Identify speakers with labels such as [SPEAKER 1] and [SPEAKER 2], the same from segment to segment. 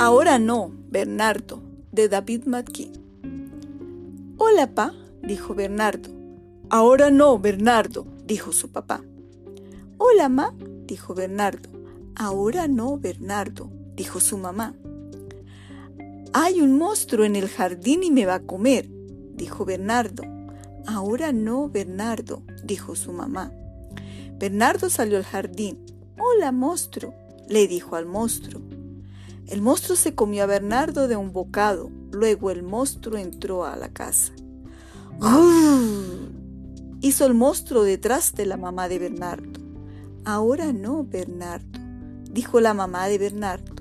[SPEAKER 1] Ahora no, Bernardo, de David McKee. Hola, pa, dijo Bernardo. Ahora no, Bernardo, dijo su papá. Hola, ma, dijo Bernardo. Ahora no, Bernardo, dijo su mamá. Hay un monstruo en el jardín y me va a comer, dijo Bernardo. Ahora no, Bernardo, dijo su mamá. Bernardo salió al jardín. Hola, monstruo, le dijo al monstruo. El monstruo se comió a Bernardo de un bocado. Luego el monstruo entró a la casa. Hizo el monstruo detrás de la mamá de Bernardo. Ahora no, Bernardo, dijo la mamá de Bernardo.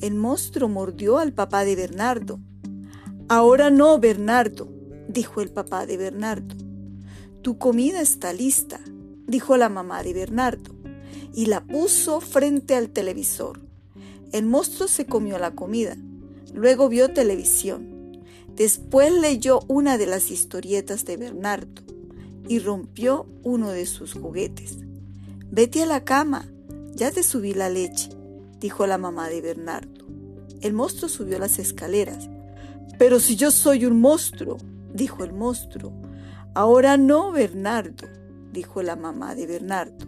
[SPEAKER 1] El monstruo mordió al papá de Bernardo. Ahora no, Bernardo, dijo el papá de Bernardo. Tu comida está lista, dijo la mamá de Bernardo, y la puso frente al televisor. El monstruo se comió la comida, luego vio televisión, después leyó una de las historietas de Bernardo y rompió uno de sus juguetes. Vete a la cama, ya te subí la leche, dijo la mamá de Bernardo. El monstruo subió las escaleras. Pero si yo soy un monstruo, dijo el monstruo. Ahora no, Bernardo, dijo la mamá de Bernardo.